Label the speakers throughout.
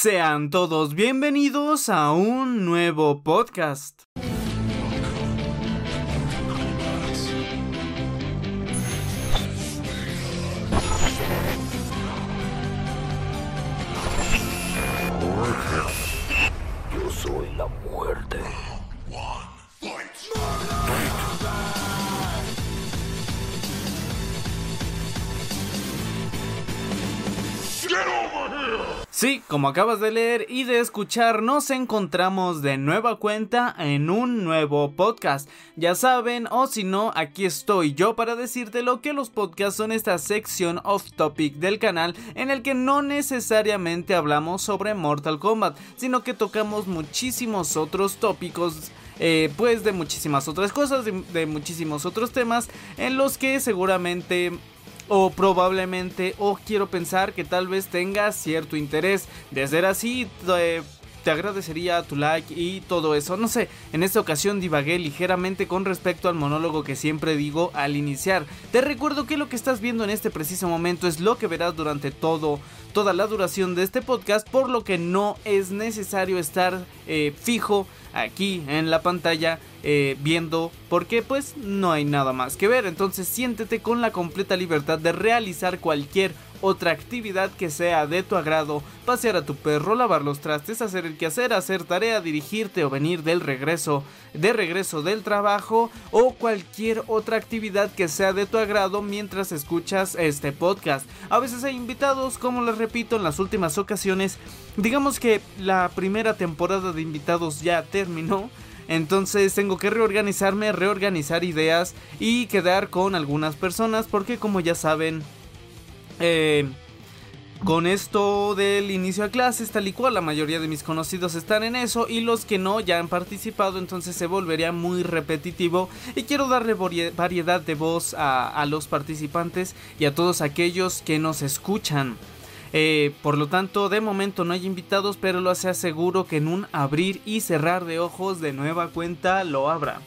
Speaker 1: Sean todos bienvenidos a un nuevo podcast.
Speaker 2: Yo soy la muerte.
Speaker 1: Sí, como acabas de leer y de escuchar, nos encontramos de nueva cuenta en un nuevo podcast. Ya saben, o si no, aquí estoy yo para decirte lo que los podcasts son esta sección off topic del canal en el que no necesariamente hablamos sobre Mortal Kombat, sino que tocamos muchísimos otros tópicos eh, pues de muchísimas otras cosas, de, de, muchísimos otros temas en los que seguramente o probablemente o quiero pensar que tal vez tenga cierto interés. De ser así, te, te agradecería tu like y todo eso. No sé, en esta ocasión divagué ligeramente con respecto al monólogo que siempre digo al iniciar. Te recuerdo que lo que estás viendo en este preciso momento es lo que verás durante todo toda la duración de este podcast, por lo que no es necesario estar eh, fijo aquí en la pantalla eh, viendo porque pues no hay nada más que ver entonces siéntete con la completa libertad de realizar cualquier otra actividad que sea de tu agrado, pasear a tu perro, lavar los trastes, hacer el quehacer, hacer tarea, dirigirte o venir del regreso, de regreso del trabajo o cualquier otra actividad que sea de tu agrado mientras escuchas este podcast. A veces hay invitados, como les repito en las últimas ocasiones, digamos que la primera temporada de invitados ya terminó. Entonces tengo que reorganizarme, reorganizar ideas y quedar con algunas personas porque como ya saben, eh, con esto del inicio a clases, tal y cual, la mayoría de mis conocidos están en eso y los que no ya han participado, entonces se volvería muy repetitivo y quiero darle variedad de voz a, los participantes y a todos aquellos que nos escuchan. Eh, por lo tanto, de momento no hay invitados, pero lo hace aseguro que en un abrir y cerrar de ojos de nueva cuenta lo habrá.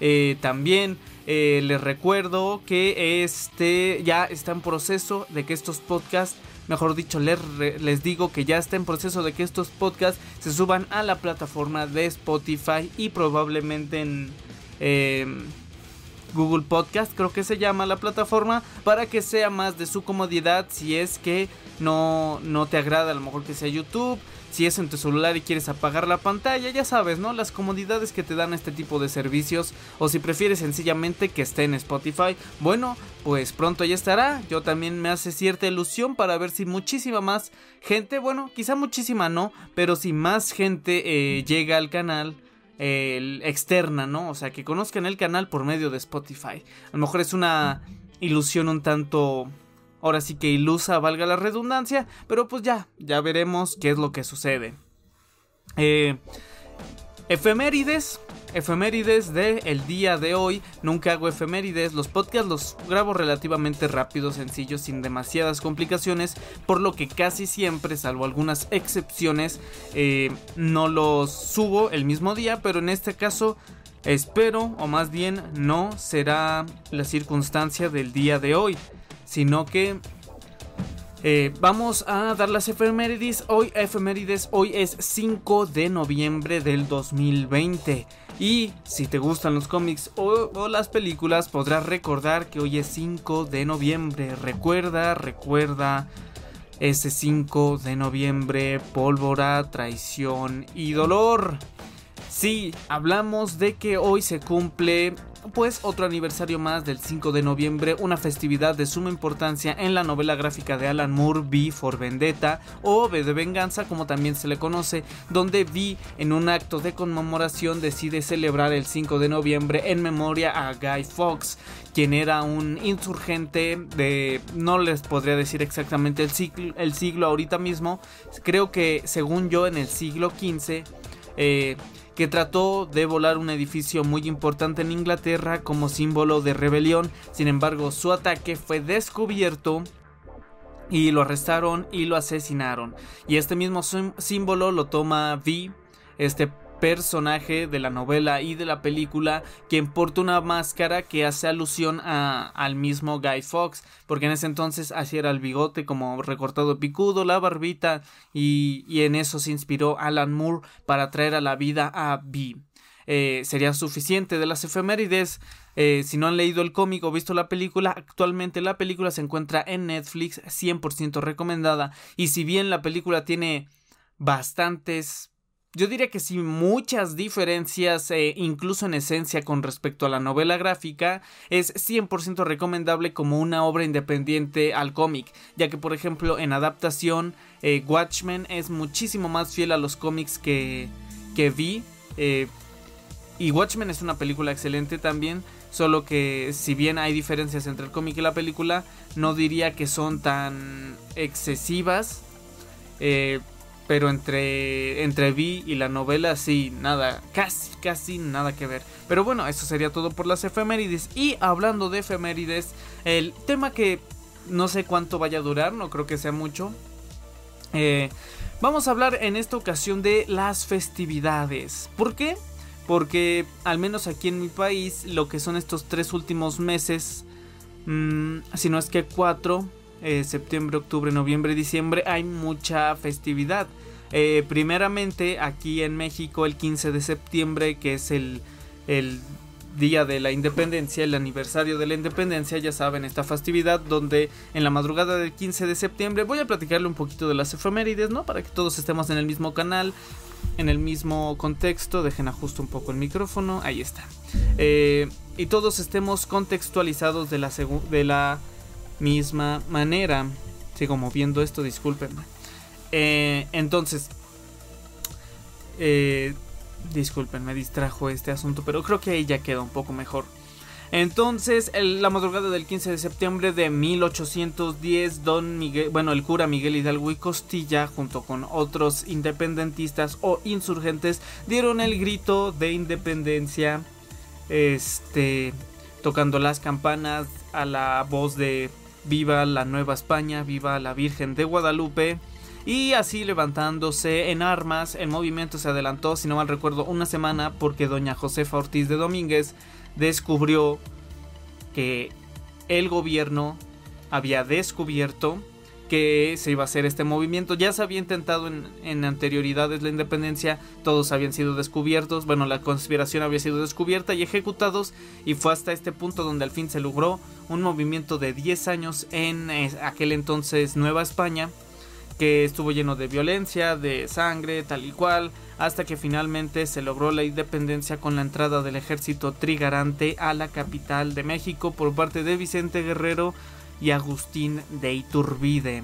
Speaker 1: Eh, también eh, les recuerdo que este ya está en proceso de que estos podcasts, mejor dicho, les, les digo que ya está en proceso de que estos podcasts se suban a la plataforma de Spotify y probablemente en Google Podcast, creo que se llama la plataforma, para que sea más de su comodidad si es que no, no te agrada a lo mejor que sea YouTube. Si es en tu celular y quieres apagar la pantalla, ya sabes, ¿no? Las comodidades que te dan este tipo de servicios. O si prefieres sencillamente que esté en Spotify. Bueno, pues pronto ya estará. Yo también me hace cierta ilusión para ver si muchísima más gente, bueno, quizá muchísima no, pero si más gente eh, llega al canal externa, ¿no? O sea, que conozcan el canal por medio de Spotify. A lo mejor es una ilusión un tanto ahora sí que ilusa, valga la redundancia, pero pues ya, ya veremos qué es lo que sucede. Eh, efemérides, efemérides de el día de hoy. Nunca hago efemérides, los podcasts los grabo relativamente rápido, sencillos, sin demasiadas complicaciones, por lo que casi siempre, salvo algunas excepciones, eh, no los subo el mismo día, pero en este caso... Espero, o más bien no será la circunstancia del día de hoy sino que eh, vamos a dar las efemérides. Hoy, efemérides, hoy es 5 de noviembre del 2020. Y si te gustan los cómics o, o, las películas, podrás recordar que hoy es 5 de noviembre. Recuerda, recuerda ese 5 de noviembre, pólvora, traición y dolor. Sí, hablamos de que hoy se cumple pues otro aniversario más del 5 de noviembre, una festividad de suma importancia en la novela gráfica de Alan Moore, V for Vendetta o V de Venganza como también se le conoce, donde V en un acto de conmemoración decide celebrar el 5 de noviembre en memoria a Guy Fawkes, quien era un insurgente de, no les podría decir exactamente el siglo, el siglo ahorita mismo, creo que según yo en el siglo XV, eh, que trató de volar un edificio muy importante en Inglaterra como símbolo de rebelión. Sin embargo, su ataque fue descubierto y lo arrestaron y lo asesinaron. Y este mismo símbolo lo toma V, este personaje de la novela y de la película quien porta una máscara que hace alusión a, al mismo Guy Fox, porque en ese entonces así era el bigote como recortado picudo, la barbita y, y en eso se inspiró Alan Moore para traer a la vida a B. Eh, sería suficiente de las efemérides. Eh, si no han leído el cómic o visto la película, actualmente la película se encuentra en Netflix, 100% recomendada. Y si bien la película tiene bastantes yo diría que sí, muchas diferencias, eh, incluso en esencia con respecto a la novela gráfica, es 100% recomendable como una obra independiente al cómic, ya que por ejemplo en adaptación eh, Watchmen es muchísimo más fiel a los cómics que, que vi, eh, y Watchmen es una película excelente también, solo que si bien hay diferencias entre el cómic y la película, no diría que son tan excesivas. Eh, pero entre, entre Vi y la novela sí, nada, casi, casi nada que ver. Pero bueno, eso sería todo por las efemérides. Y hablando de efemérides, el tema que no sé cuánto vaya a durar, no creo que sea mucho. Eh, vamos a hablar en esta ocasión de las festividades. ¿Por qué? Porque al menos aquí en mi país, lo que son estos tres últimos meses, mmm, si no es que cuatro, eh, septiembre, octubre, noviembre, diciembre, hay mucha festividad. Eh, primeramente aquí en México el 15 de septiembre, que es el, el día de la independencia, el aniversario de la independencia, ya saben, esta festividad donde en la madrugada del 15 de septiembre voy a platicarle un poquito de las efemérides, ¿no? Para que todos estemos en el mismo canal, en el mismo contexto, dejen ajusto un poco el micrófono, ahí está. Eh, y todos estemos contextualizados de la, de la misma manera. Sigo moviendo esto, discúlpenme. Eh, entonces, eh, disculpen, me distrajo este asunto, pero creo que ahí ya queda un poco mejor. Entonces, la madrugada del 15 de septiembre de 1810, don Miguel, bueno, el cura Miguel Hidalgo y Costilla, junto con otros independentistas o insurgentes, dieron el grito de independencia, este, tocando las campanas a la voz de Viva la Nueva España, viva la Virgen de Guadalupe. Y así levantándose en armas, el movimiento se adelantó, si no mal recuerdo, una semana porque doña Josefa Ortiz de Domínguez descubrió que el gobierno había descubierto que se iba a hacer este movimiento. Ya se había intentado en, en, anterioridades la independencia, todos habían sido descubiertos, bueno, la conspiración había sido descubierta y ejecutados y fue hasta este punto donde al fin se logró un movimiento de 10 años en eh, aquel entonces Nueva España que estuvo lleno de violencia, de sangre, tal y cual, hasta que finalmente se logró la independencia con la entrada del ejército trigarante a la capital de México por parte de Vicente Guerrero y Agustín de Iturbide.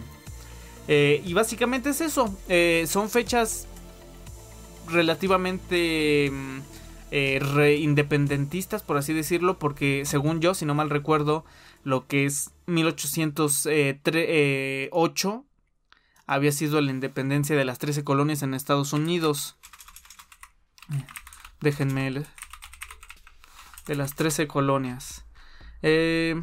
Speaker 1: Eh, y básicamente es eso, eh, son fechas relativamente mm, eh, independentistas, por así decirlo, porque según yo, si no mal recuerdo, lo que es 1808 había sido la independencia de las 13 colonias en Estados Unidos. Déjenme de las 13 colonias. Eh,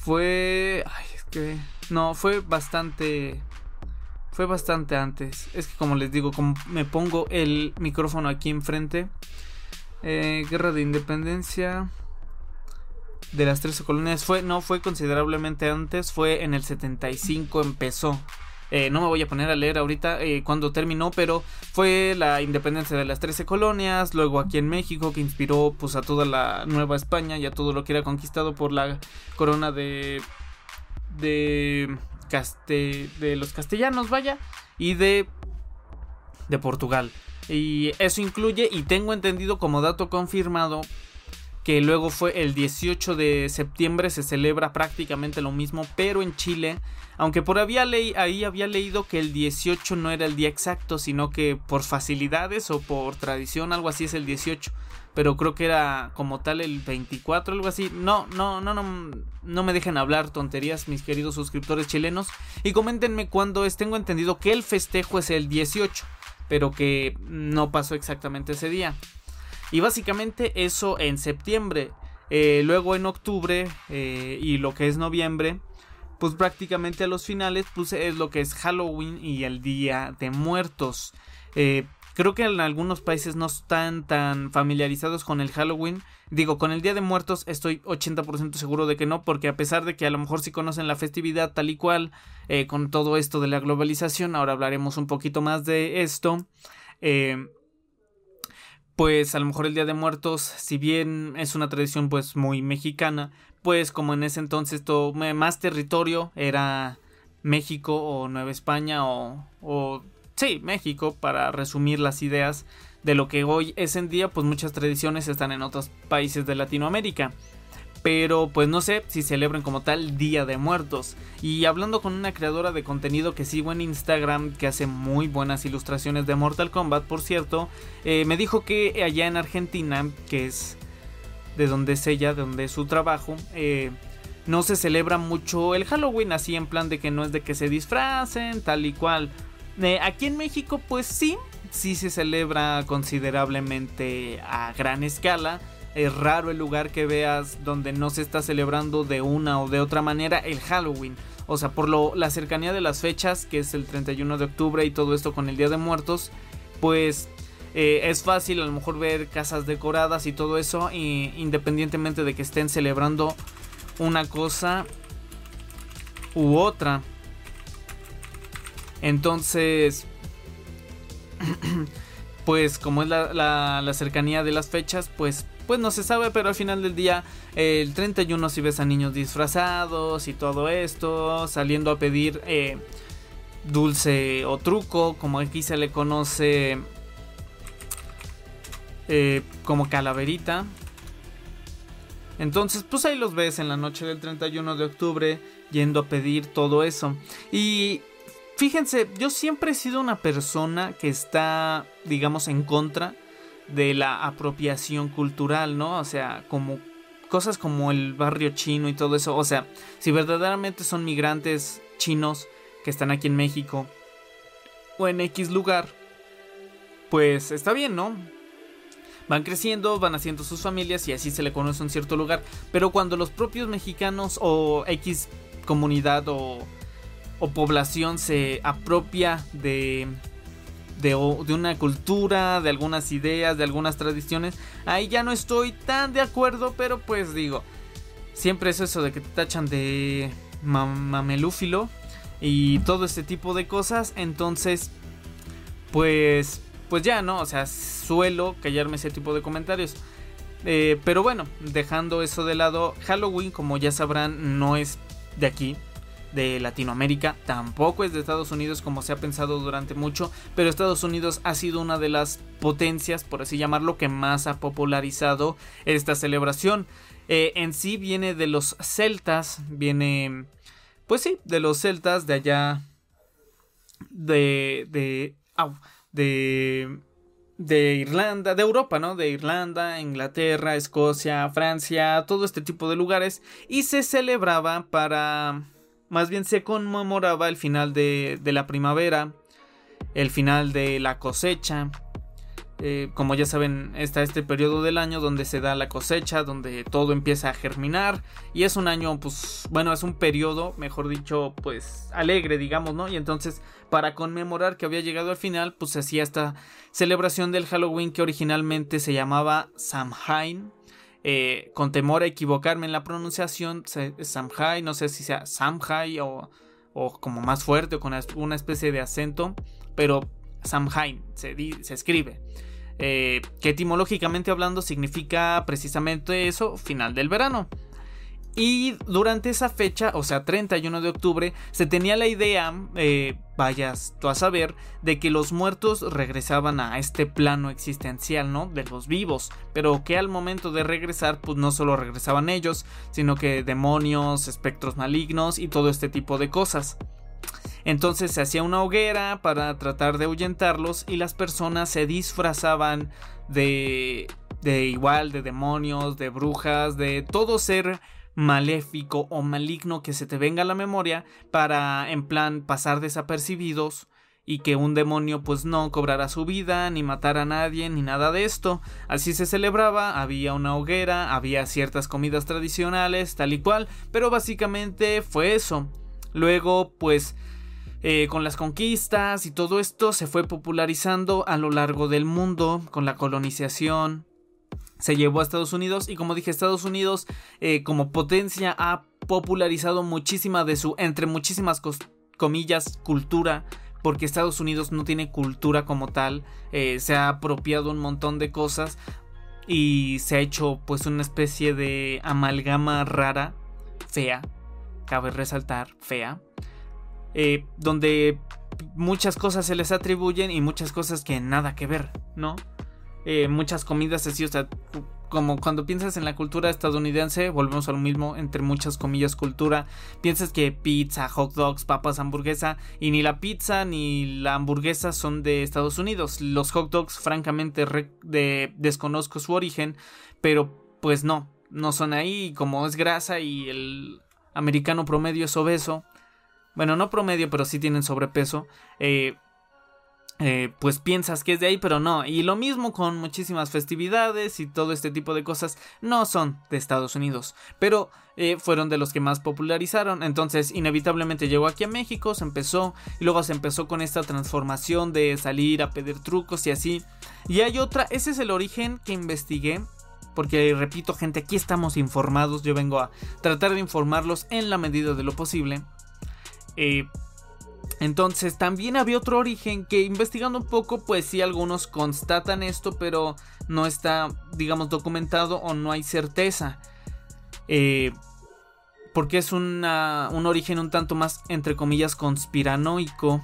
Speaker 1: fue... Ay, es que... No, fue bastante... Fue bastante antes. Es que como les digo, como me pongo el micrófono aquí enfrente. Eh, guerra de independencia de las 13 colonias fue, no fue considerablemente antes, fue en el 75 empezó. Eh, no me voy a poner a leer ahorita eh, cuando terminó, pero fue la independencia de las 13 colonias, luego aquí en México que inspiró pues a toda la Nueva España y a todo lo que era conquistado por la corona de de de los castellanos, vaya, y de de Portugal. Y eso incluye y tengo entendido como dato confirmado que luego fue el 18 de septiembre, se celebra prácticamente lo mismo, pero en Chile, aunque por había ahí había leído que el 18 no era el día exacto, sino que por facilidades o por tradición, algo así es el 18, pero creo que era como tal el 24, algo así. No, no, no, no, no me dejen hablar tonterías, mis queridos suscriptores chilenos, y coméntenme cuando es, tengo entendido que el festejo es el 18, pero que no pasó exactamente ese día. Y básicamente eso en septiembre. Eh, luego en octubre eh, y lo que es noviembre, pues prácticamente a los finales, pues es lo que es Halloween y el Día de Muertos. Eh, creo que en algunos países no están tan familiarizados con el Halloween. Digo, con el Día de Muertos estoy 80% seguro de que no, porque a pesar de que a lo mejor sí conocen la festividad tal y cual, con todo esto de la globalización, ahora hablaremos un poquito más de esto. Eh, pues a lo mejor el Día de Muertos, si bien es una tradición pues muy mexicana, pues como en ese entonces todo más territorio era México o Nueva España o, o sí, México para resumir las ideas de lo que hoy es en día, pues muchas tradiciones están en otros países de Latinoamérica pero pues no sé si celebran como tal Día de Muertos. Y hablando con una creadora de contenido que sigo en Instagram, que hace muy buenas ilustraciones de Mortal Kombat, por cierto, eh, me dijo que allá en Argentina, que es de donde es ella, de donde es su trabajo, eh, no se celebra mucho el Halloween, así en plan de que no es de que se disfracen, tal y cual. Eh, aquí en México, pues sí, sí se celebra considerablemente a gran escala es raro el lugar que veas donde no se está celebrando de una o de otra manera el Halloween. O sea, por lo, la cercanía de las fechas, que es el 31 de octubre y todo esto con el Día de Muertos, pues eh, es fácil a lo mejor ver casas decoradas y todo eso, independientemente de que estén celebrando una cosa u otra. Entonces, pues como es la, la cercanía de las fechas, pues pues no se sabe, pero al final del día, el 31 si ves a niños disfrazados y todo esto, saliendo a pedir eh, dulce o truco, como aquí se le conoce eh, como calaverita. Entonces, pues ahí los ves en la noche del 31 de octubre yendo a pedir todo eso. Y fíjense, yo siempre he sido una persona que está, digamos, en contra de la apropiación cultural, ¿no? O sea, como cosas como el barrio chino y todo eso. O sea, si verdaderamente son migrantes chinos que están aquí en México o en X lugar, pues está bien, ¿no? Van creciendo, van haciendo sus familias y así se le conoce un cierto lugar. Pero cuando los propios mexicanos o X comunidad o, o población se apropia de de, una cultura, de algunas ideas, de algunas tradiciones. Ahí ya no estoy tan de acuerdo, pero pues digo, siempre es eso de que te tachan de mamelúfilo y todo este tipo de cosas. Entonces, pues, pues ya, ¿no? O sea, suelo callarme ese tipo de comentarios. Eh, pero bueno, dejando eso de lado, Halloween, como ya sabrán, no es de aquí de Latinoamérica, tampoco es de Estados Unidos como se ha pensado durante mucho, pero Estados Unidos ha sido una de las potencias, por así llamarlo, que más ha popularizado esta celebración. Eh, en sí viene de los celtas, viene, pues sí, de los celtas de allá, de, de, de, de Irlanda, de Europa, ¿no? De Irlanda, Inglaterra, Escocia, Francia, todo este tipo de lugares, y se celebraba para más bien se conmemoraba el final de, la primavera, el final de la cosecha. Eh, como ya saben, está este periodo del año donde se da la cosecha, donde todo empieza a germinar. Y es un año, pues, bueno, es un periodo, mejor dicho, pues, alegre, digamos, ¿no? Y entonces, para conmemorar que había llegado al final, pues se hacía esta celebración del Halloween que originalmente se llamaba Samhain eh, con temor a equivocarme en la pronunciación, Samhai, no sé si sea Samhai o, o como más fuerte o con una especie de acento, pero Samhain se, escribe. Eh, que etimológicamente hablando significa precisamente eso, final del verano. Y durante esa fecha, o sea, 31 de octubre, se tenía la idea, eh, vayas tú a saber, de que los muertos regresaban a este plano existencial, ¿no? De los vivos, pero que al momento de regresar, pues no solo regresaban ellos, sino que demonios, espectros malignos y todo este tipo de cosas. Entonces se hacía una hoguera para tratar de ahuyentarlos y las personas se disfrazaban de de igual, de demonios, de brujas, de todo ser maléfico o maligno que se te venga a la memoria para en plan pasar desapercibidos y que un demonio pues no cobrara su vida, ni matara a nadie, ni nada de esto. Así se celebraba, había una hoguera, había ciertas comidas tradicionales, tal y cual, pero básicamente fue eso. Luego, pues, eh, con las conquistas y todo esto se fue popularizando a lo largo del mundo, con la colonización. Se llevó a Estados Unidos y como dije, Estados Unidos eh, como potencia ha popularizado muchísima de su, entre muchísimas comillas, cultura porque Estados Unidos no tiene cultura como tal, eh, se ha apropiado un montón de cosas y se ha hecho pues una especie de amalgama rara, fea, cabe resaltar, fea, eh, donde muchas cosas se les atribuyen y muchas cosas que nada que ver, ¿no? Eh, muchas comidas así, o sea, como cuando piensas en la cultura estadounidense, volvemos a lo mismo, entre muchas comillas cultura, piensas que pizza, hot dogs, papas, hamburguesa, y ni la pizza ni la hamburguesa son de Estados Unidos. Los hot dogs, francamente, de, desconozco su origen, pero pues no, no son ahí, como es grasa y el americano promedio es obeso, bueno, no promedio, pero sí tienen sobrepeso, eh, eh, pues piensas que es de ahí, pero no. Y lo mismo con muchísimas festividades y todo este tipo de cosas no son de Estados Unidos, pero eh, fueron de los que más popularizaron. Entonces, inevitablemente llegó aquí a México, se empezó y luego se empezó con esta transformación de salir a pedir trucos y así. Y hay otra, ese es el origen que investigué. Porque repito, gente, aquí estamos informados. Yo vengo a tratar de informarlos en la medida de lo posible. Eh, entonces también había otro origen que investigando un poco pues sí algunos constatan esto pero no está digamos documentado o no hay certeza. Eh, porque es un origen un tanto más entre comillas conspiranoico.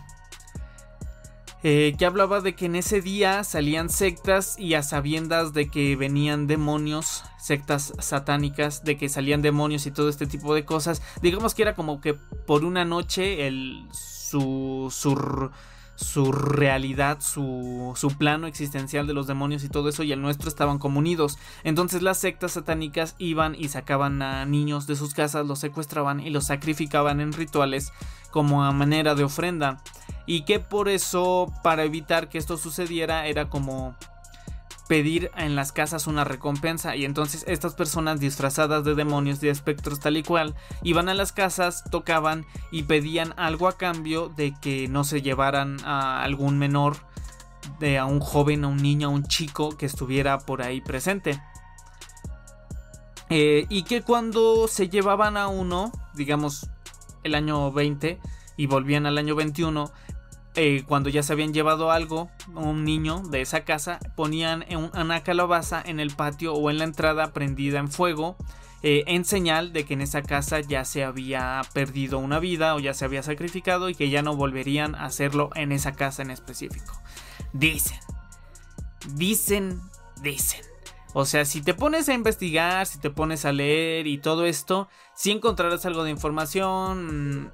Speaker 1: Eh, que hablaba de que en ese día salían sectas y a sabiendas de que venían demonios, sectas satánicas, de que salían demonios y todo este tipo de cosas. Digamos que era como que por una noche el su, su, su realidad, su, su, plano existencial de los demonios y todo eso y el nuestro estaban comunidos. Entonces las sectas satánicas iban y sacaban a niños de sus casas, los secuestraban y los sacrificaban en rituales como a manera de ofrenda. Y que por eso, para evitar que esto sucediera, era como pedir en las casas una recompensa y entonces estas personas disfrazadas de demonios de espectros tal y cual iban a las casas, tocaban y pedían algo a cambio de que no se llevaran a algún menor, de a un joven, a un niño, a un chico que estuviera por ahí presente. Eh, y que cuando se llevaban a uno, digamos el año 20 y volvían al año 21, eh, cuando ya se habían llevado algo, un niño de esa casa, ponían una calabaza en el patio o en la entrada prendida en fuego. Eh, en señal de que en esa casa ya se había perdido una vida o ya se había sacrificado y que ya no volverían a hacerlo en esa casa en específico. Dicen, dicen, dicen. O sea, si te pones a investigar, si te pones a leer y todo esto, sí encontrarás algo de información,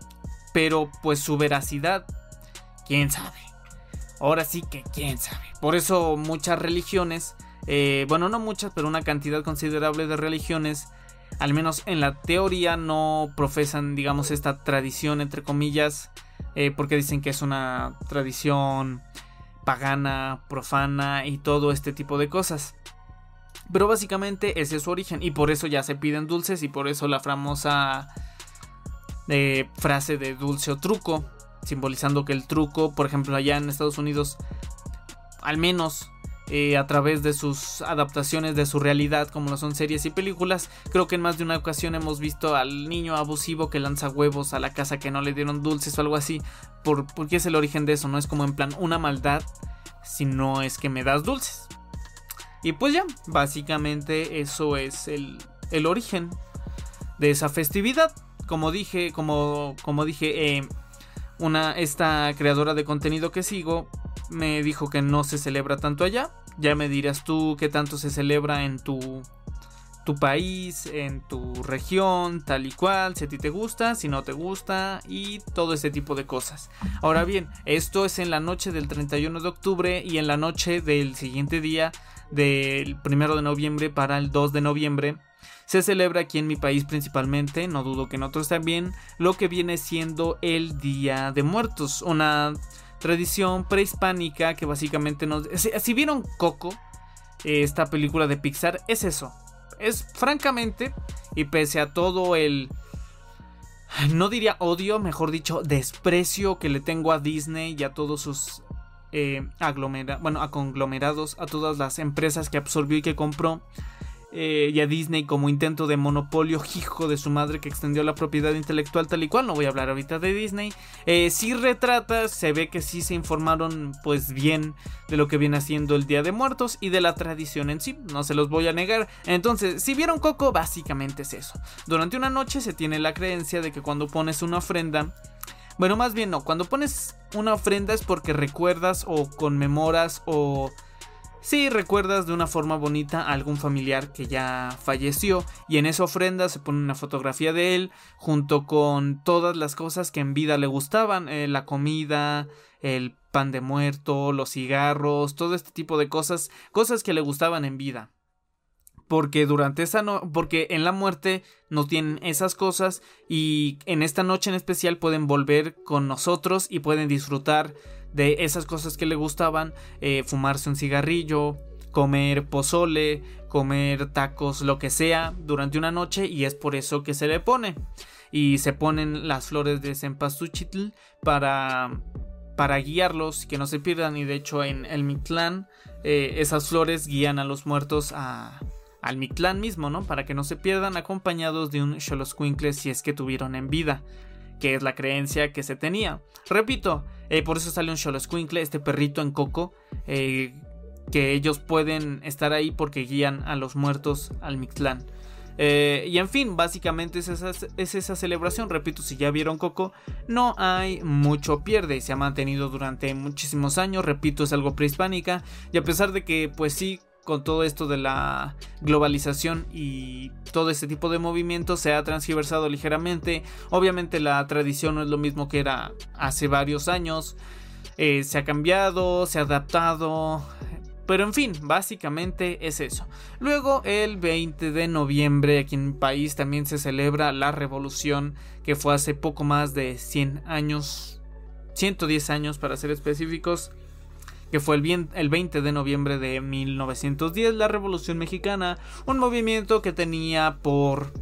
Speaker 1: pero pues su veracidad quién sabe. Ahora sí que quién sabe. Por eso muchas religiones, eh, bueno, no muchas, pero una cantidad considerable de religiones, al menos en la teoría, no profesan, digamos, esta tradición, entre comillas, eh, porque dicen que es una tradición pagana, profana y todo este tipo de cosas. Pero básicamente ese es su origen y por eso ya se piden dulces y por eso la famosa eh, frase de dulce o truco simbolizando que el truco, por ejemplo, allá en Estados Unidos, al menos eh, a través de sus adaptaciones de su realidad, como lo son series y películas, creo que en más de una ocasión hemos visto al niño abusivo que lanza huevos a la casa que no le dieron dulces o algo así, por, porque es el origen de eso, no es como en plan una maldad, sino es que me das dulces. Y pues ya, básicamente eso es el, el origen de esa festividad. Como dije, como, como dije, eh, una, esta creadora de contenido que sigo me dijo que no se celebra tanto allá. Ya me dirás tú qué tanto se celebra en tu, tu país, en tu región, tal y cual, si a ti te gusta, si no te gusta y todo ese tipo de cosas. Ahora bien, esto es en la noche del 31 de octubre y en la noche del siguiente día del 1 de noviembre para el 2 de noviembre se celebra aquí en mi país principalmente, no dudo que en otros también, lo que viene siendo el Día de Muertos, una tradición prehispánica que básicamente nos... Si, vieron Coco, esta película de Pixar, es eso. Es francamente, y pese a todo el... no diría odio, mejor dicho, desprecio que le tengo a Disney y a todos sus eh, bueno, a conglomerados, a todas las empresas que absorbió y que compró. Eh, y a Disney como intento de monopolio hijo de su madre que extendió la propiedad intelectual tal y cual. No voy a hablar ahorita de Disney. Eh, si retrata, se ve que sí se informaron pues bien de lo que viene haciendo el Día de Muertos y de la tradición en sí. No se los voy a negar. Entonces, si vieron Coco, básicamente es eso. Durante una noche se tiene la creencia de que cuando pones una ofrenda bueno, más bien no, cuando pones una ofrenda es porque recuerdas o conmemoras o... Sí, recuerdas de una forma bonita a algún familiar que ya falleció y en esa ofrenda se pone una fotografía de él junto con todas las cosas que en vida le gustaban, eh, la comida, el pan de muerto, los cigarros, todo este tipo de cosas, cosas que le gustaban en vida. Porque durante esa no porque en la muerte no tienen esas cosas y en esta noche en especial pueden volver con nosotros y pueden disfrutar de esas cosas que le gustaban, eh, fumarse un cigarrillo, comer pozole, comer tacos, lo que sea, durante una noche y es por eso que se le pone. Y se ponen las flores de cempasúchitl para para guiarlos que no se pierdan y de hecho en el Mictlán eh, esas flores guían a los muertos a, al Mictlán mismo, ¿no? Para que no se pierdan acompañados de un Xoloscuincle si es que tuvieron en vida, que es la creencia que se tenía. Repito, eh, por eso sale un Xoloscuincle, este perrito en coco, eh, que ellos pueden estar ahí porque guían a los muertos al Mictlán. Eh, y en fin, básicamente es esa, es esa, celebración. Repito, si ya vieron Coco, no hay mucho pierde. Se ha mantenido durante muchísimos años. Repito, es algo prehispánica. Y a pesar de que, pues sí, con todo esto de la globalización y todo este tipo de movimientos se ha transversado ligeramente. Obviamente la tradición no es lo mismo que era hace varios años. Eh, se ha cambiado, se ha adaptado. Pero en fin, básicamente es eso. Luego, el 20 de noviembre, aquí en mi país también se celebra la revolución que fue hace poco más de 100 años, 110 años para ser específicos que fue el, el 20 de noviembre de 1910, la Revolución Mexicana, un movimiento que tenía por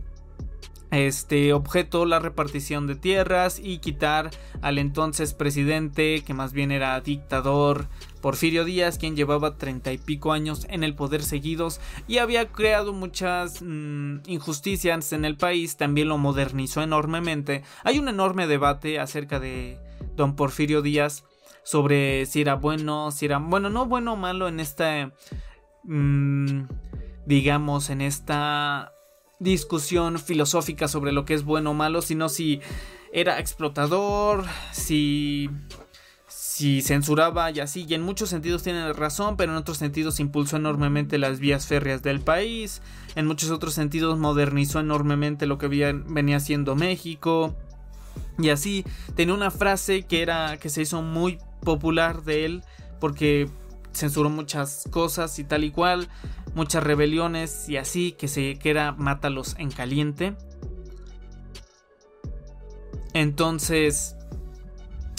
Speaker 1: este objeto la repartición de tierras y quitar al entonces presidente, que más bien era dictador, Porfirio Díaz, quien llevaba treinta y pico años en el poder seguidos y había creado muchas mm, injusticias en el país, también lo modernizó enormemente. Hay un enorme debate acerca de don Porfirio Díaz sobre si era bueno, si era bueno, no bueno o malo en esta, mm, digamos, en esta discusión filosófica sobre lo que es bueno o malo, sino si era explotador, si si censuraba y así, y en muchos sentidos tiene razón, pero en otros sentidos impulsó enormemente las vías férreas del país, en muchos otros sentidos modernizó enormemente lo que venía siendo México, y así tenía una frase que era que se hizo muy popular de él porque censuró muchas cosas y tal y cual, muchas rebeliones y así, que se que era mátalos en caliente. Entonces,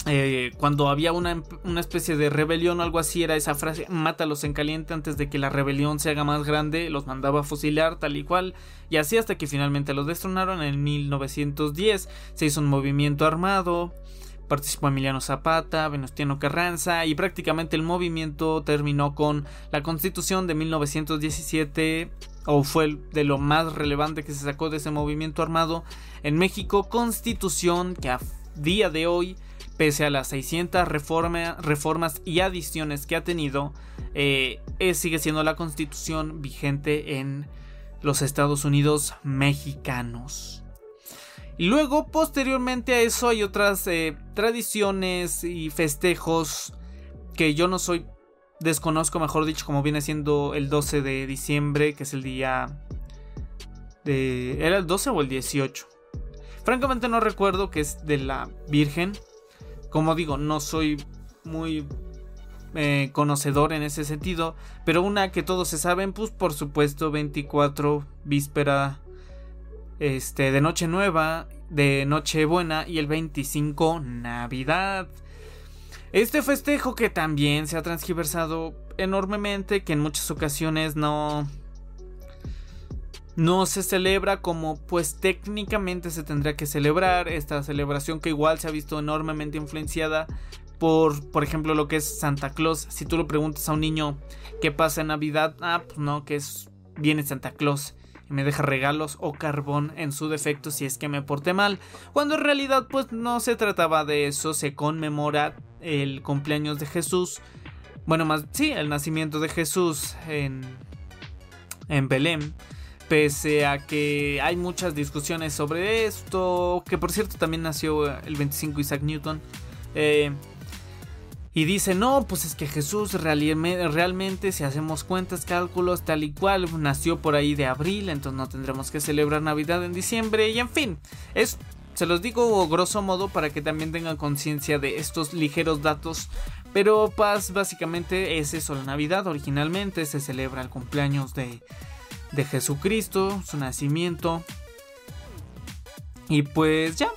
Speaker 1: eh, cuando había una, una, especie de rebelión o algo así, era esa frase, mátalos en caliente antes de que la rebelión se haga más grande, los mandaba a fusilar tal y cual, y así hasta que finalmente los destronaron en 1910, se hizo un movimiento armado, Participó Emiliano Zapata, Venustiano Carranza y prácticamente el movimiento terminó con la constitución de 1917 o fue de lo más relevante que se sacó de ese movimiento armado en México, constitución que a día de hoy, pese a las 600 reformas y adiciones que ha tenido, eh, sigue siendo la constitución vigente en los Estados Unidos mexicanos. Y luego, posteriormente a eso, hay otras eh, tradiciones y festejos que yo no soy, desconozco, mejor dicho, como viene siendo el 12 de diciembre, que es el día. ¿Era el 12 o el 18? Francamente no recuerdo que es de la Virgen. Como digo, no soy muy eh, conocedor en ese sentido. Pero una que todos se saben, pues por supuesto 24 víspera este, de Noche Nueva, de Noche Buena y el 25 Navidad. Este festejo que también se ha transgiversado enormemente, que en muchas ocasiones no... no se celebra como pues técnicamente se tendría que celebrar. Esta celebración que igual se ha visto enormemente influenciada por por ejemplo lo que es Santa Claus. Si tú le preguntas a un niño qué pasa en Navidad ah pues no que es viene Santa Claus y me deja regalos o carbón en su defecto si es que me porté mal cuando en realidad pues no se trataba de eso se conmemora el cumpleaños de Jesús bueno más sí el nacimiento de Jesús en en Belén Pese a que hay muchas discusiones sobre esto, que por cierto también nació el 25 Isaac Newton. Eh, y dice, no, pues es que Jesús realmente, si hacemos cuentas, cálculos, tal y cual, nació por ahí de abril, entonces no tendremos que celebrar Navidad en diciembre. Y en fin, es, se los digo grosso modo para que también tengan conciencia de estos ligeros datos. Pero pues, básicamente es eso, la Navidad originalmente se celebra el cumpleaños de de Jesucristo, su nacimiento. Y pues ya,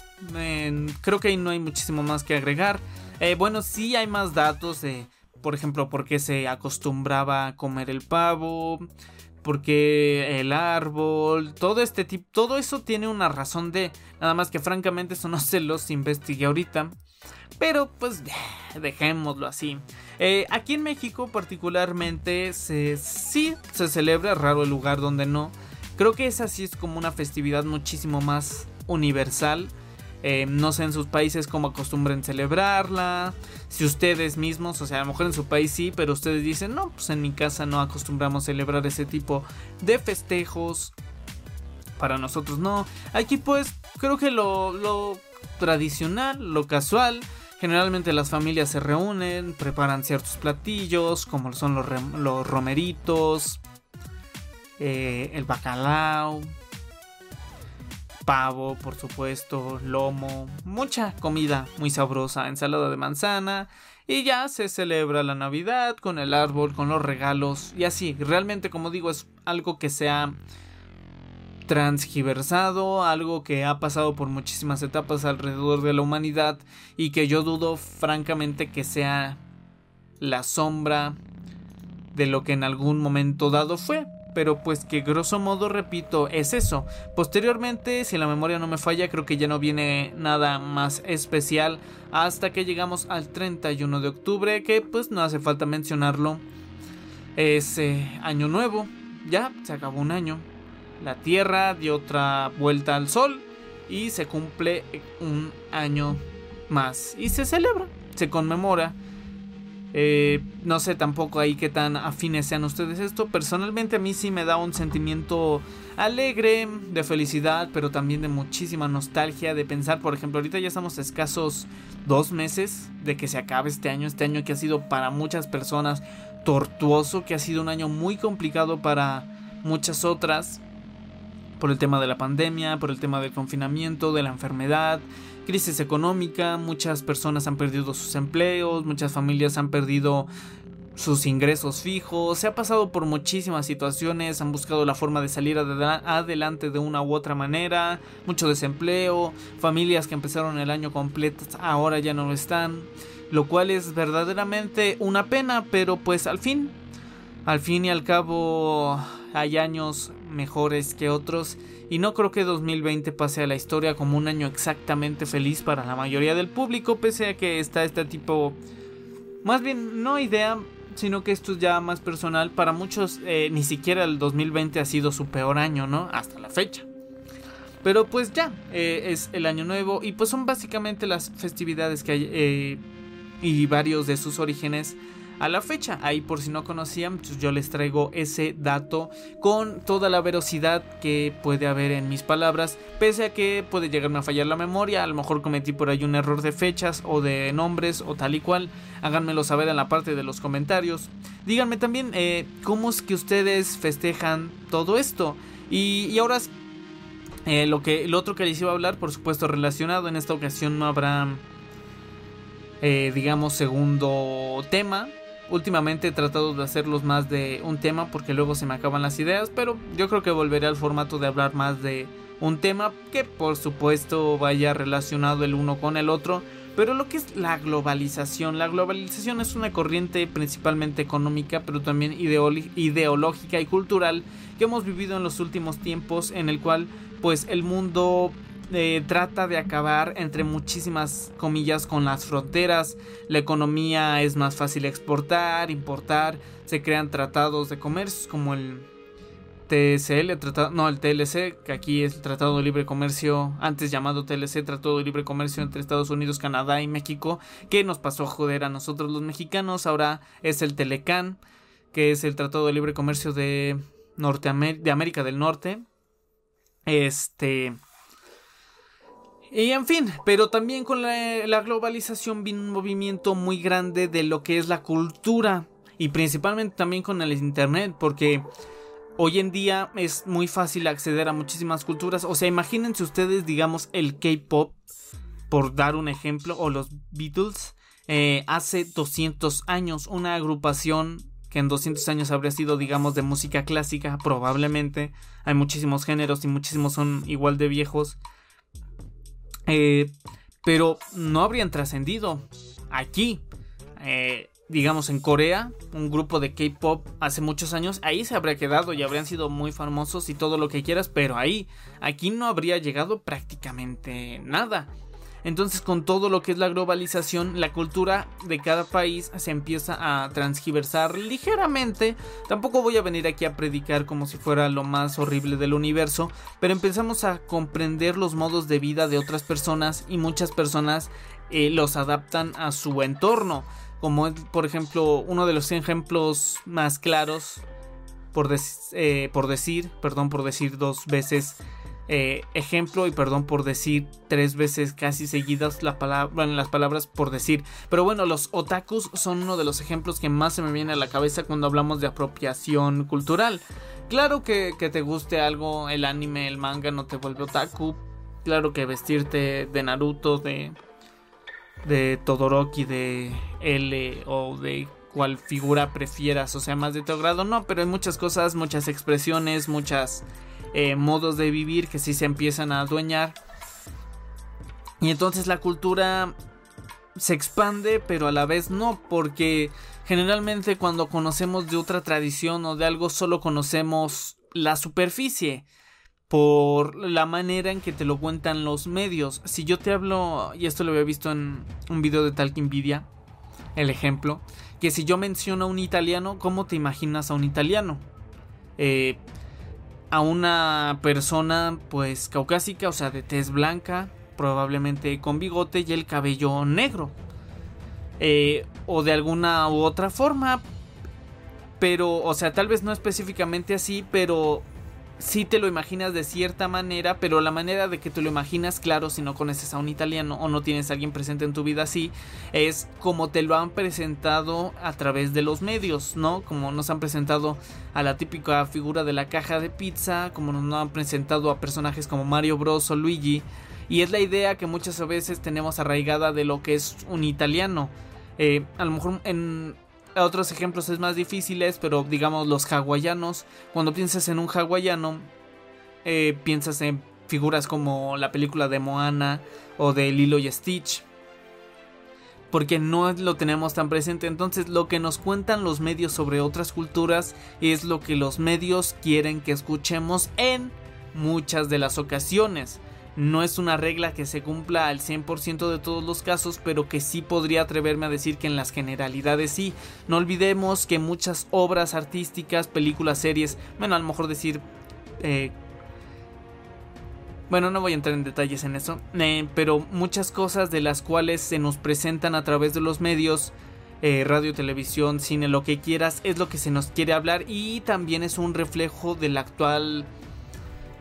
Speaker 1: creo que ahí no hay muchísimo más que agregar. Eh, bueno, sí hay más datos de, por ejemplo, por qué se acostumbraba a comer el pavo, porque el árbol, todo este tipo, todo eso tiene una razón de, nada más que francamente eso no se los investigué ahorita. Pero pues dejémoslo así. Eh, aquí en México particularmente se, sí se celebra, raro el lugar donde no. Creo que esa sí es como una festividad muchísimo más universal. Eh, no sé en sus países cómo acostumbren celebrarla. Si ustedes mismos, o sea, a lo mejor en su país sí, pero ustedes dicen, no, pues en mi casa no acostumbramos celebrar ese tipo de festejos. Para nosotros no. Aquí pues creo que lo, lo tradicional, lo casual. Generalmente las familias se reúnen, preparan ciertos platillos, como son los, los romeritos, eh, el bacalao, pavo, por supuesto, lomo, mucha comida muy sabrosa, ensalada de manzana. Y ya se celebra la Navidad con el árbol, con los regalos y así. Realmente, como digo, es algo que se ha transgiversado, algo que ha pasado por muchísimas etapas alrededor de la humanidad y que yo dudo francamente que sea la sombra de lo que en algún momento dado fue. Pero pues que grosso modo, repito, es eso. Posteriormente, si la memoria no me falla, creo que ya no viene nada más especial hasta que llegamos al 31 de octubre, que pues no hace falta mencionarlo. Es año nuevo, ya se acabó un año la Tierra dio otra vuelta al Sol y se cumple un año más y se celebra, se conmemora. Eh, no sé tampoco ahí qué tan afines sean ustedes esto. Personalmente a mí sí me da un sentimiento alegre, de felicidad, pero también de muchísima nostalgia de pensar, por ejemplo, ahorita ya estamos escasos dos meses de que se acabe este año, este año que ha sido para muchas personas tortuoso, que ha sido un año muy complicado para muchas otras por el tema de la pandemia, por el tema del confinamiento, de la enfermedad, crisis económica, muchas personas han perdido sus empleos, muchas familias han perdido sus ingresos fijos, se ha pasado por muchísimas situaciones, han buscado la forma de salir adelante de una u otra manera, mucho desempleo, familias que empezaron el año completo ahora ya no lo están, lo cual es verdaderamente una pena, pero pues al fin, al fin y al cabo hay años mejores que otros y no creo que 2020 pase a la historia como un año exactamente feliz para la mayoría del público, pese a que está este tipo, más bien no idea, sino que esto es ya más personal, para muchos eh, ni siquiera el 2020 ha sido su peor año, ¿no? Hasta la fecha. Pero pues ya, eh, es el año nuevo y pues son básicamente las festividades que hay eh, y varios de sus orígenes a la fecha. Ahí por si no conocían, pues yo les traigo ese dato con toda la velocidad que puede haber en mis palabras, pese a que puede llegarme a fallar la memoria, a lo mejor cometí por ahí un error de fechas o de nombres o tal y cual, háganmelo saber en la parte de los comentarios. Díganme también eh, cómo es que ustedes festejan todo esto. Y, ahora eh, lo, que, lo otro que les iba a hablar, por supuesto relacionado, en esta ocasión no habrá... Eh, digamos, segundo tema Últimamente he tratado de hacerlos más de un tema porque luego se me acaban las ideas, pero yo creo que volveré al formato de hablar más de un tema que por supuesto vaya relacionado el uno con el otro, Pero lo que es la globalización, la globalización es una corriente principalmente económica, pero también ideológica y cultural que hemos vivido en los últimos tiempos, en el cual pues el mundo eh, trata de acabar entre muchísimas comillas con las fronteras. La economía es más fácil exportar, importar, se crean tratados de comercio como el TSL, tratado, no, el TLC, que aquí es el Tratado de Libre Comercio, antes llamado TLC, Tratado de Libre Comercio entre Estados Unidos, Canadá y México, que nos pasó a joder a nosotros los mexicanos, ahora es el Telecan, que es el Tratado de Libre Comercio de, de América del Norte. Este... Y en fin, pero también con la, globalización vino un movimiento muy grande de lo que es la cultura y principalmente también con el Internet, porque hoy en día es muy fácil acceder a muchísimas culturas. O sea, imagínense ustedes, digamos, el K-Pop, por dar un ejemplo, o los Beatles, eh, hace 200 años, una agrupación que en 200 años habría sido, digamos, de música clásica, probablemente. Hay muchísimos géneros y muchísimos son igual de viejos. Eh, pero no habrían trascendido aquí. Eh, digamos, en Corea, un grupo de K-pop hace muchos años, ahí se habría quedado y habrían sido muy famosos y todo lo que quieras, pero ahí, aquí no habría llegado prácticamente nada. Entonces, con todo lo que es la globalización, la cultura de cada país se empieza a transgiversar ligeramente. Tampoco voy a venir aquí a predicar como si fuera lo más horrible del universo, pero empezamos a comprender los modos de vida de otras personas y muchas personas eh, los adaptan a su entorno como por ejemplo uno de los ejemplos más claros por, eh, por decir, perdón por decir dos veces eh, ejemplo y perdón por decir tres veces casi seguidas la palabra, las palabras por decir. Pero bueno, los otakus son uno de los ejemplos que más se me viene a la cabeza cuando hablamos de apropiación cultural. Claro que, que te guste algo, el anime, el manga no te vuelve otaku. Claro que vestirte de Naruto, de de Todoroki, de L o de cual figura prefieras o sea más de tu grado, no, pero hay muchas cosas, muchas expresiones, muchos eh, modos de vivir que sí se empiezan a adueñar. Y entonces la cultura se expande, pero a la vez no, porque generalmente cuando conocemos de otra tradición o de algo solo conocemos la superficie por la manera en que te lo cuentan los medios. Si yo te hablo, y esto lo había visto en un video de Talkinvidia, el ejemplo, que si yo menciono a un italiano, ¿cómo te imaginas a un italiano? Eh, a una persona pues caucásica, o sea, de tez blanca, probablemente con bigote y el cabello negro. Eh, o de alguna u otra forma. Pero, o sea, tal vez no específicamente así, pero si te lo imaginas de cierta manera, pero la manera de que te lo imaginas, claro, si no conoces a un italiano o no tienes a alguien presente en tu vida así, es como te lo han presentado a través de los medios, ¿no? Como nos han presentado a la típica figura de la caja de pizza, como nos han presentado a personajes como Mario Bros o Luigi, y es la idea que muchas veces tenemos arraigada de lo que es un italiano. Eh, a lo mejor en otros ejemplos es más difíciles, pero digamos los hawaianos. Cuando piensas en un hawaiano, eh, piensas en figuras como la película de Moana o de Lilo y Stitch. Porque no lo tenemos tan presente. Entonces lo que nos cuentan los medios sobre otras culturas es lo que los medios quieren que escuchemos en muchas de las ocasiones. No es una regla que se cumpla al 100% de todos los casos, pero que sí podría atreverme a decir que en las generalidades sí. No olvidemos que muchas obras artísticas, películas, series, bueno, a lo mejor decir... Eh, bueno, no voy a entrar en detalles en eso, eh, pero muchas cosas de las cuales se nos presentan a través de los medios, eh, radio, televisión, cine, lo que quieras, es lo que se nos quiere hablar y también es un reflejo del actual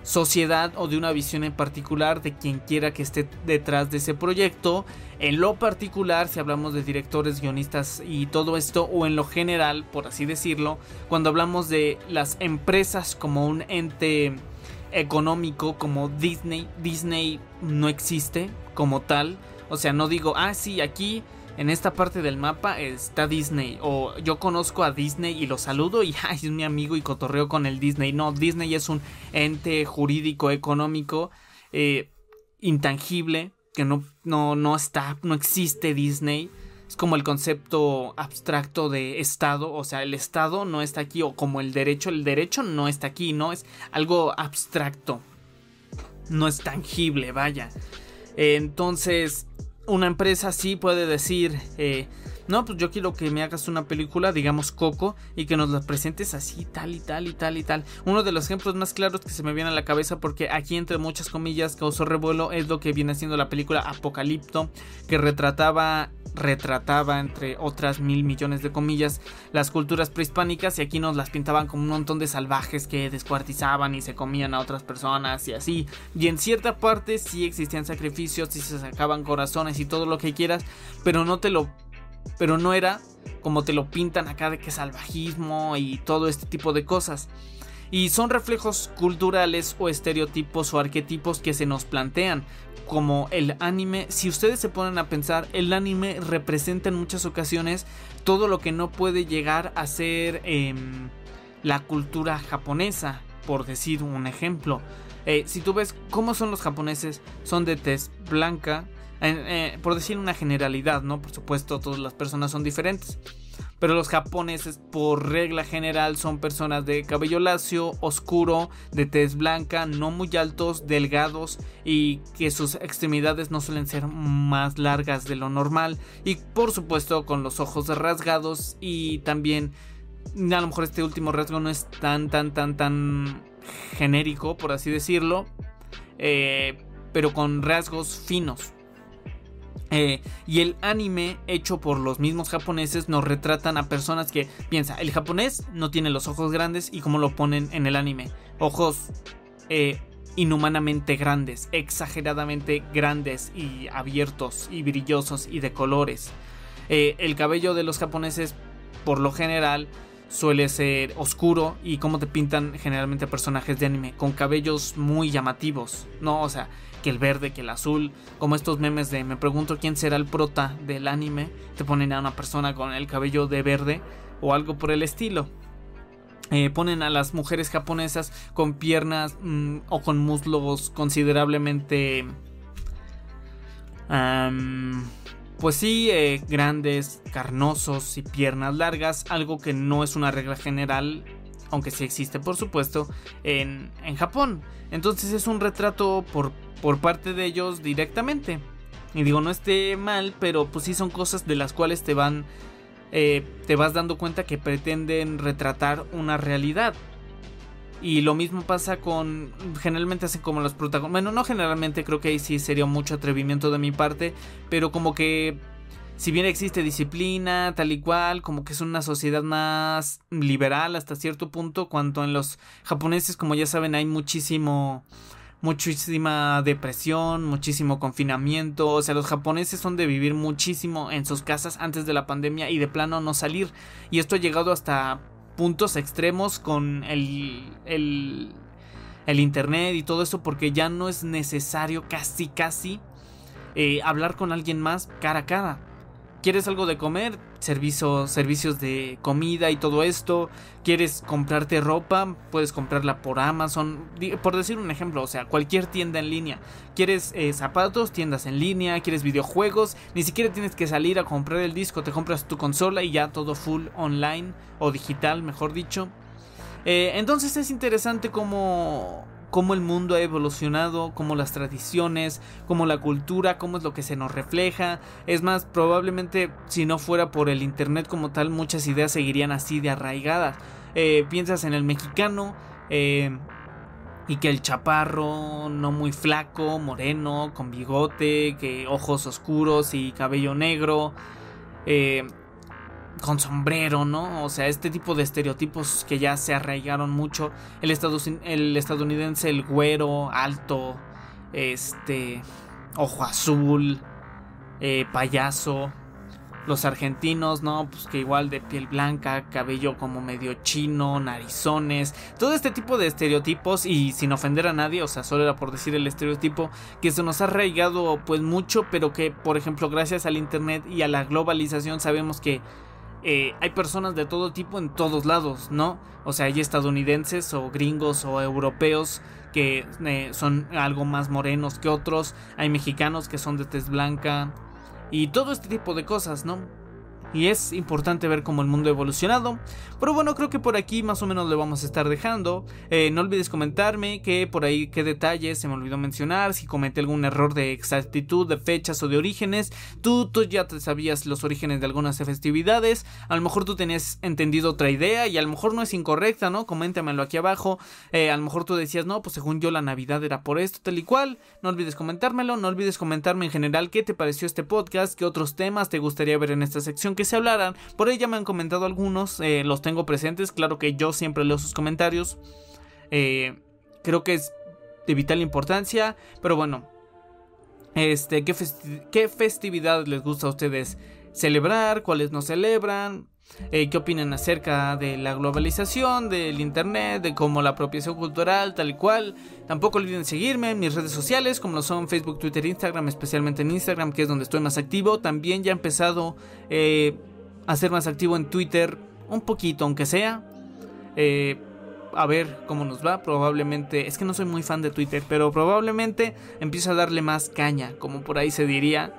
Speaker 1: sociedad o de una visión en particular de quien quiera que esté detrás de ese proyecto. En lo particular, si hablamos de directores, guionistas y todo esto, o en lo general, por así decirlo, cuando hablamos de las empresas como un ente económico como Disney, Disney no existe como tal. O sea, no digo, ah, sí, aquí en esta parte del mapa está Disney. O yo conozco a Disney y lo saludo y es mi amigo y cotorreo con el Disney. No, Disney es un ente jurídico, económico, eh, intangible, que no, no, no está, no existe Disney. Es como el concepto abstracto de Estado, o sea, el Estado no está aquí, o como el derecho, el derecho no está aquí, no es algo abstracto, no es tangible, vaya. Entonces, una empresa sí puede decir, eh, no, pues yo quiero que me hagas una película, digamos Coco, y que nos la presentes así, tal y tal y tal y tal. Uno de los ejemplos más claros que se me viene a la cabeza, porque aquí entre muchas comillas causó revuelo, es lo que viene siendo la película Apocalipto, que retrataba retrataba entre otras mil millones de comillas las culturas prehispánicas y aquí nos las pintaban como un montón de salvajes que descuartizaban y se comían a otras personas y así y en cierta parte sí existían sacrificios y se sacaban corazones y todo lo que quieras pero no te lo pero no era como te lo pintan acá de que salvajismo y todo este tipo de cosas. Y son reflejos culturales o estereotipos o arquetipos que se nos plantean, como el anime. Si ustedes se ponen a pensar, el anime representa en muchas ocasiones todo lo que no puede llegar a ser em, la cultura japonesa, por decir un ejemplo. Eh, si tú ves cómo son los japoneses, son de tez blanca, eh, por decir una generalidad, ¿no? Por supuesto, todas las personas son diferentes. Pero los japoneses, por regla general, son personas de cabello lacio, oscuro, de tez blanca, no muy altos, delgados y que sus extremidades no suelen ser más largas de lo normal. Y por supuesto, con los ojos rasgados y también, a lo mejor este último rasgo no es tan, tan, tan, tan genérico, por así decirlo. Eh, pero con rasgos finos. Eh, y el anime hecho por los mismos japoneses nos retratan a personas que piensa, el japonés no tiene los ojos grandes y como lo ponen en el anime, ojos eh, inhumanamente grandes, exageradamente grandes y abiertos y brillosos y de colores. Eh, el cabello de los japoneses por lo general suele ser oscuro y como te pintan generalmente personajes de anime con cabellos muy llamativos, no, o sea, que el verde, que el azul, como estos memes de me pregunto quién será el prota del anime, te ponen a una persona con el cabello de verde o algo por el estilo. Eh, ponen a las mujeres japonesas con piernas mm, o con muslos considerablemente... pues sí, eh, grandes, carnosos y piernas largas, algo que no es una regla general, aunque sí existe por supuesto, en, en Japón. Entonces es un retrato por por parte de ellos directamente. Y digo, no esté mal, pero pues sí son cosas de las cuales te van, eh, te vas dando cuenta que pretenden retratar una realidad. Y lo mismo pasa con, generalmente hacen como los protagonistas, bueno, no generalmente, creo que ahí sí sería mucho atrevimiento de mi parte, pero como que, si bien existe disciplina, tal y cual, como que es una sociedad más liberal hasta cierto punto, cuanto en los japoneses, como ya saben, hay muchísimo muchísima depresión, muchísimo confinamiento, o sea, los japoneses son de vivir muchísimo en sus casas antes de la pandemia y de plano no salir. Y esto ha llegado hasta puntos extremos con el, el, internet y todo eso porque ya no es necesario casi casi eh, hablar con alguien más cara a cara. ¿Quieres algo de comer? Servicio, servicios de comida y todo esto. ¿Quieres comprarte ropa? Puedes comprarla por Amazon. Por decir un ejemplo, o sea, cualquier tienda en línea. ¿Quieres eh, zapatos? Tiendas en línea. ¿Quieres videojuegos? Ni siquiera tienes que salir a comprar el disco. Te compras tu consola y ya todo full online o digital, mejor dicho. Eh, entonces es interesante como cómo el mundo ha evolucionado, cómo las tradiciones, cómo la cultura, cómo es lo que se nos refleja. Es más, probablemente si no fuera por el Internet como tal, muchas ideas seguirían así de arraigadas. Eh, piensas en el mexicano eh, y que el chaparro, no muy flaco, moreno, con bigote, que ojos oscuros y cabello negro. Eh, con sombrero, ¿no? O sea, este tipo de estereotipos que ya se arraigaron mucho. El, el estadounidense, el güero, alto, este, ojo azul, eh, payaso. Los argentinos, ¿no? Pues que igual de piel blanca, cabello como medio chino, narizones, todo este tipo de estereotipos y sin ofender a nadie, o sea, solo era por decir el estereotipo que se nos ha arraigado pues mucho, pero que por ejemplo gracias al internet y a la globalización sabemos que eh, hay personas de todo tipo en todos lados, ¿no? O sea, hay estadounidenses o gringos o europeos que eh, son algo más morenos que otros, hay mexicanos que son de tez blanca y todo este tipo de cosas, ¿no? Y es importante ver cómo el mundo ha evolucionado. Pero bueno, creo que por aquí más o menos le vamos a estar dejando. Eh, no olvides comentarme que por ahí qué detalles se me olvidó mencionar, si cometí algún error de exactitud, de fechas o de orígenes. Tú, tú ya sabías los orígenes de algunas festividades. A lo mejor tú tenías entendido otra idea y a lo mejor no es incorrecta, ¿no? Coméntamelo aquí abajo. Eh, a lo mejor tú decías, no, pues según yo la Navidad era por esto, tal y cual. No olvides comentármelo, no olvides comentarme en general qué te pareció este podcast, qué otros temas te gustaría ver en esta sección que se hablaran. Por ahí ya me han comentado algunos, eh, los tengo presentes. Claro que yo siempre leo sus comentarios. Eh, creo que es de vital importancia. Pero bueno, este, ¿qué, ¿qué festividad les gusta a ustedes celebrar? ¿Cuáles no celebran? Eh, qué opinan acerca de la globalización, del internet, de cómo la apropiación cultural, tal y cual. Tampoco olviden seguirme en mis redes sociales, como lo son Facebook, Twitter, Instagram, especialmente en Instagram, que es donde estoy más activo. También ya he empezado eh, a ser más activo en Twitter, un poquito, aunque sea. Eh, a ver cómo nos va. Probablemente, es que no soy muy fan de Twitter, pero probablemente empiezo a darle más caña, como por ahí se diría.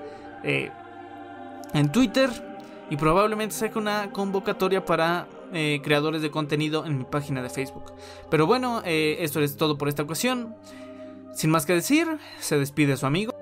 Speaker 1: en Twitter y probablemente saque una convocatoria para eh, creadores de contenido en mi página de Facebook. Pero bueno, eh, esto es todo por esta ocasión. Sin más que decir, se despide su amigo.